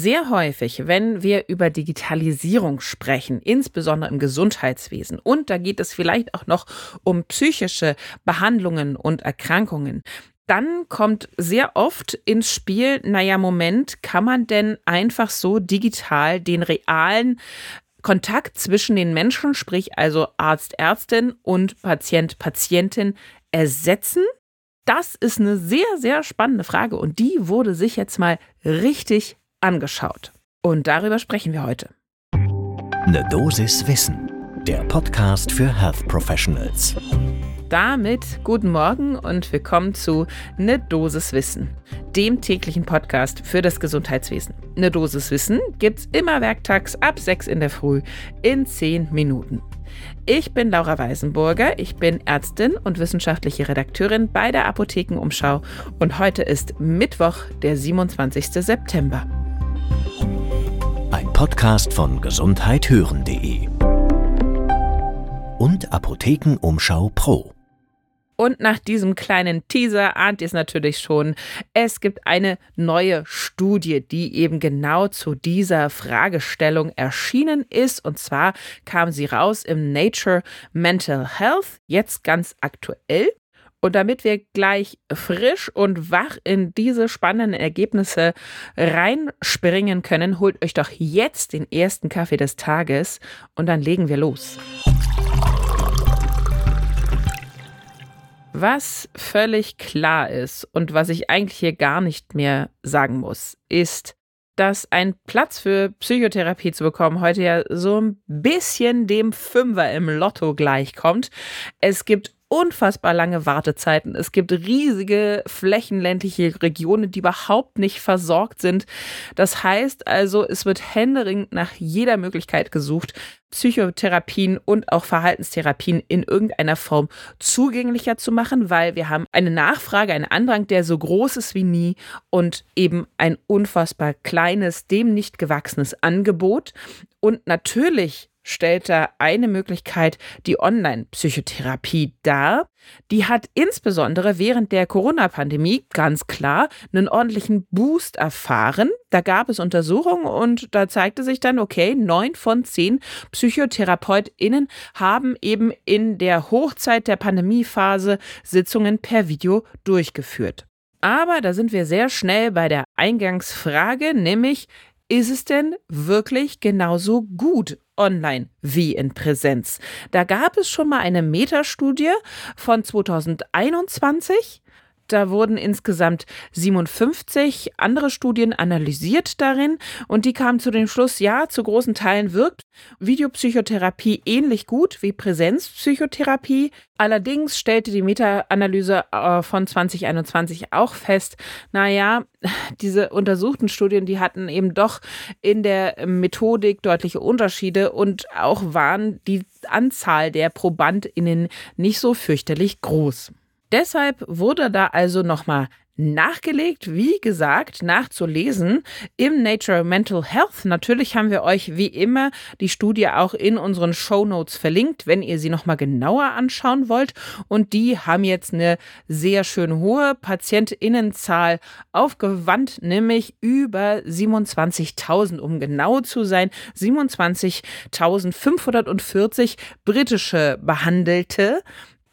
Sehr häufig, wenn wir über Digitalisierung sprechen, insbesondere im Gesundheitswesen, und da geht es vielleicht auch noch um psychische Behandlungen und Erkrankungen, dann kommt sehr oft ins Spiel, naja, Moment, kann man denn einfach so digital den realen Kontakt zwischen den Menschen, sprich also Arzt, Ärztin und Patient, Patientin ersetzen? Das ist eine sehr, sehr spannende Frage und die wurde sich jetzt mal richtig angeschaut. Und darüber sprechen wir heute. Eine Dosis Wissen, der Podcast für Health Professionals. Damit guten Morgen und willkommen zu Ne Dosis Wissen, dem täglichen Podcast für das Gesundheitswesen. Ne Dosis Wissen gibt's immer werktags ab 6 in der Früh in 10 Minuten. Ich bin Laura Weisenburger, ich bin Ärztin und wissenschaftliche Redakteurin bei der Apothekenumschau und heute ist Mittwoch, der 27. September. Ein Podcast von gesundheithören.de und Apothekenumschau Pro. Und nach diesem kleinen Teaser ahnt ihr es natürlich schon. Es gibt eine neue Studie, die eben genau zu dieser Fragestellung erschienen ist. Und zwar kam sie raus im Nature Mental Health, jetzt ganz aktuell. Und damit wir gleich frisch und wach in diese spannenden Ergebnisse reinspringen können, holt euch doch jetzt den ersten Kaffee des Tages und dann legen wir los. Was völlig klar ist und was ich eigentlich hier gar nicht mehr sagen muss, ist, dass ein Platz für Psychotherapie zu bekommen heute ja so ein bisschen dem Fünfer im Lotto gleichkommt. Es gibt unfassbar lange Wartezeiten. Es gibt riesige flächenländliche Regionen, die überhaupt nicht versorgt sind. Das heißt also, es wird händeringend nach jeder Möglichkeit gesucht, Psychotherapien und auch Verhaltenstherapien in irgendeiner Form zugänglicher zu machen, weil wir haben eine Nachfrage, einen Andrang, der so groß ist wie nie und eben ein unfassbar kleines, dem nicht gewachsenes Angebot. Und natürlich stellt da eine Möglichkeit die Online-Psychotherapie dar. Die hat insbesondere während der Corona-Pandemie ganz klar einen ordentlichen Boost erfahren. Da gab es Untersuchungen und da zeigte sich dann, okay, neun von zehn PsychotherapeutInnen haben eben in der Hochzeit der Pandemiephase Sitzungen per Video durchgeführt. Aber da sind wir sehr schnell bei der Eingangsfrage, nämlich ist es denn wirklich genauso gut online wie in Präsenz? Da gab es schon mal eine Metastudie von 2021. Da wurden insgesamt 57 andere Studien analysiert darin und die kamen zu dem Schluss, ja, zu großen Teilen wirkt Videopsychotherapie ähnlich gut wie Präsenzpsychotherapie. Allerdings stellte die Meta-Analyse äh, von 2021 auch fest, naja, diese untersuchten Studien, die hatten eben doch in der Methodik deutliche Unterschiede und auch waren die Anzahl der ProbandInnen nicht so fürchterlich groß. Deshalb wurde da also nochmal nachgelegt, wie gesagt, nachzulesen im Nature Mental Health. Natürlich haben wir euch wie immer die Studie auch in unseren Show Notes verlinkt, wenn ihr sie nochmal genauer anschauen wollt. Und die haben jetzt eine sehr schön hohe Patientinnenzahl aufgewandt, nämlich über 27.000, um genau zu sein, 27.540 britische Behandelte.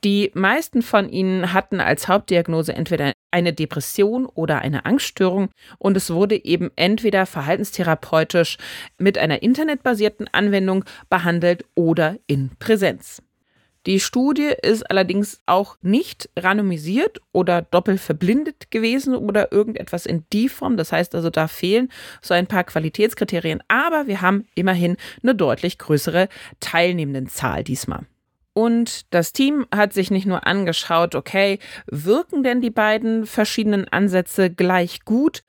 Die meisten von ihnen hatten als Hauptdiagnose entweder eine Depression oder eine Angststörung und es wurde eben entweder verhaltenstherapeutisch mit einer internetbasierten Anwendung behandelt oder in Präsenz. Die Studie ist allerdings auch nicht randomisiert oder doppelt verblindet gewesen oder irgendetwas in die Form. Das heißt also, da fehlen so ein paar Qualitätskriterien, aber wir haben immerhin eine deutlich größere Teilnehmendenzahl diesmal. Und das Team hat sich nicht nur angeschaut, okay, wirken denn die beiden verschiedenen Ansätze gleich gut?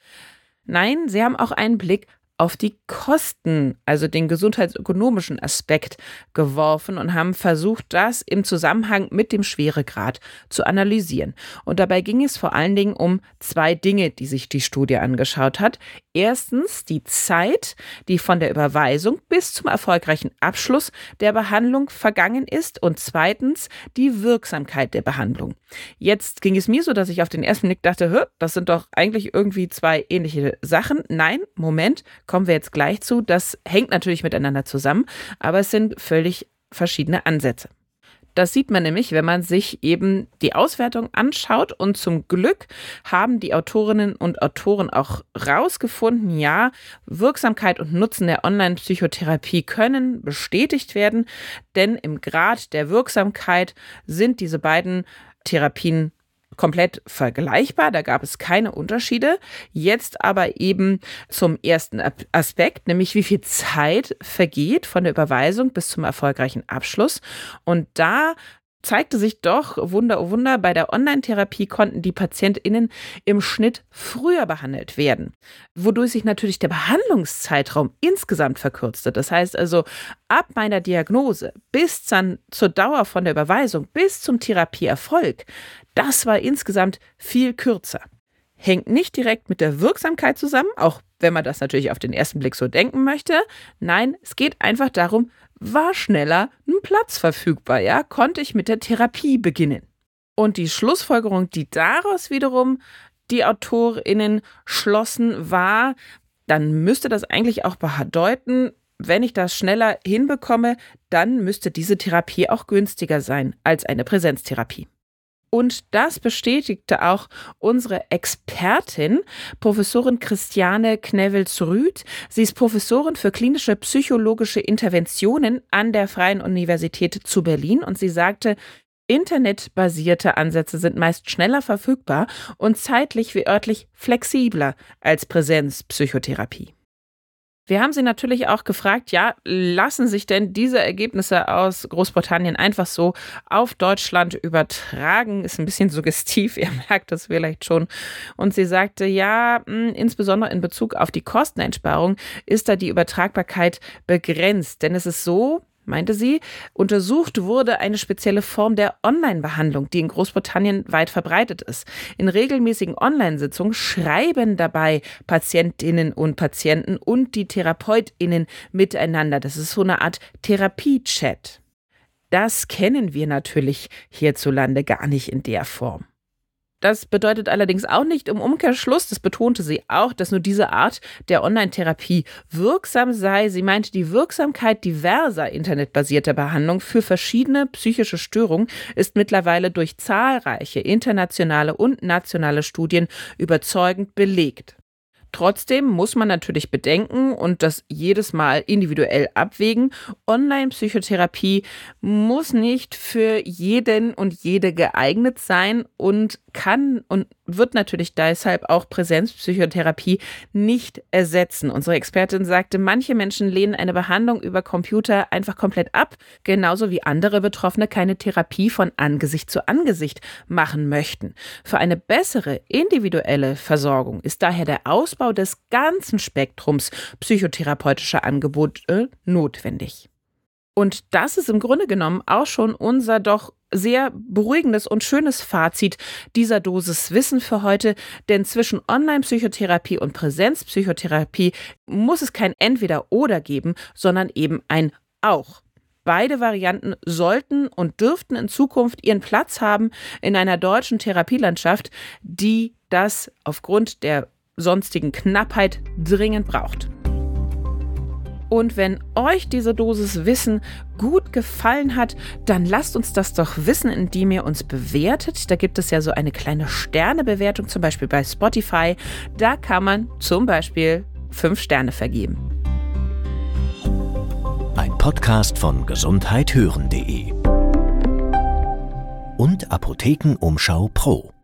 Nein, sie haben auch einen Blick auf die Kosten, also den gesundheitsökonomischen Aspekt geworfen und haben versucht, das im Zusammenhang mit dem Schweregrad zu analysieren. Und dabei ging es vor allen Dingen um zwei Dinge, die sich die Studie angeschaut hat. Erstens die Zeit, die von der Überweisung bis zum erfolgreichen Abschluss der Behandlung vergangen ist und zweitens die Wirksamkeit der Behandlung. Jetzt ging es mir so, dass ich auf den ersten Blick dachte, das sind doch eigentlich irgendwie zwei ähnliche Sachen. Nein, Moment, kommen wir jetzt gleich zu. Das hängt natürlich miteinander zusammen, aber es sind völlig verschiedene Ansätze. Das sieht man nämlich, wenn man sich eben die Auswertung anschaut. Und zum Glück haben die Autorinnen und Autoren auch rausgefunden, ja, Wirksamkeit und Nutzen der Online-Psychotherapie können bestätigt werden, denn im Grad der Wirksamkeit sind diese beiden Therapien komplett vergleichbar, da gab es keine Unterschiede. Jetzt aber eben zum ersten Aspekt, nämlich wie viel Zeit vergeht von der Überweisung bis zum erfolgreichen Abschluss. Und da zeigte sich doch, Wunder, oh Wunder, bei der Online-Therapie konnten die PatientInnen im Schnitt früher behandelt werden, wodurch sich natürlich der Behandlungszeitraum insgesamt verkürzte. Das heißt also, ab meiner Diagnose bis dann zur Dauer von der Überweisung bis zum Therapieerfolg, das war insgesamt viel kürzer. Hängt nicht direkt mit der Wirksamkeit zusammen, auch wenn man das natürlich auf den ersten Blick so denken möchte. Nein, es geht einfach darum, war schneller ein Platz verfügbar, ja, konnte ich mit der Therapie beginnen. Und die Schlussfolgerung, die daraus wiederum die AutorInnen schlossen, war, dann müsste das eigentlich auch bedeuten, wenn ich das schneller hinbekomme, dann müsste diese Therapie auch günstiger sein als eine Präsenztherapie. Und das bestätigte auch unsere Expertin, Professorin Christiane Knevels-Rüth. Sie ist Professorin für klinische psychologische Interventionen an der Freien Universität zu Berlin und sie sagte, Internetbasierte Ansätze sind meist schneller verfügbar und zeitlich wie örtlich flexibler als Präsenzpsychotherapie. Wir haben sie natürlich auch gefragt, ja, lassen sich denn diese Ergebnisse aus Großbritannien einfach so auf Deutschland übertragen? Ist ein bisschen suggestiv, ihr merkt das vielleicht schon. Und sie sagte, ja, hm, insbesondere in Bezug auf die Kosteneinsparung ist da die Übertragbarkeit begrenzt. Denn es ist so, meinte sie, untersucht wurde eine spezielle Form der Online-Behandlung, die in Großbritannien weit verbreitet ist. In regelmäßigen Online-Sitzungen schreiben dabei Patientinnen und Patienten und die Therapeutinnen miteinander. Das ist so eine Art Therapie-Chat. Das kennen wir natürlich hierzulande gar nicht in der Form. Das bedeutet allerdings auch nicht im Umkehrschluss, das betonte sie auch, dass nur diese Art der Online-Therapie wirksam sei. Sie meinte, die Wirksamkeit diverser internetbasierter Behandlung für verschiedene psychische Störungen ist mittlerweile durch zahlreiche internationale und nationale Studien überzeugend belegt. Trotzdem muss man natürlich bedenken und das jedes Mal individuell abwägen. Online-Psychotherapie muss nicht für jeden und jede geeignet sein und kann und wird natürlich deshalb auch Präsenzpsychotherapie nicht ersetzen. Unsere Expertin sagte, manche Menschen lehnen eine Behandlung über Computer einfach komplett ab, genauso wie andere Betroffene keine Therapie von Angesicht zu Angesicht machen möchten. Für eine bessere individuelle Versorgung ist daher der Ausbau des ganzen Spektrums psychotherapeutischer Angebote notwendig. Und das ist im Grunde genommen auch schon unser doch sehr beruhigendes und schönes Fazit dieser Dosis Wissen für heute, denn zwischen Online-Psychotherapie und Präsenzpsychotherapie muss es kein Entweder-Oder geben, sondern eben ein Auch. Beide Varianten sollten und dürften in Zukunft ihren Platz haben in einer deutschen Therapielandschaft, die das aufgrund der sonstigen Knappheit dringend braucht. Und wenn euch diese Dosis Wissen gut gefallen hat, dann lasst uns das doch wissen, indem ihr uns bewertet. Da gibt es ja so eine kleine Sternebewertung, zum Beispiel bei Spotify. Da kann man zum Beispiel fünf Sterne vergeben. Ein Podcast von gesundheithören.de und Apothekenumschau Pro.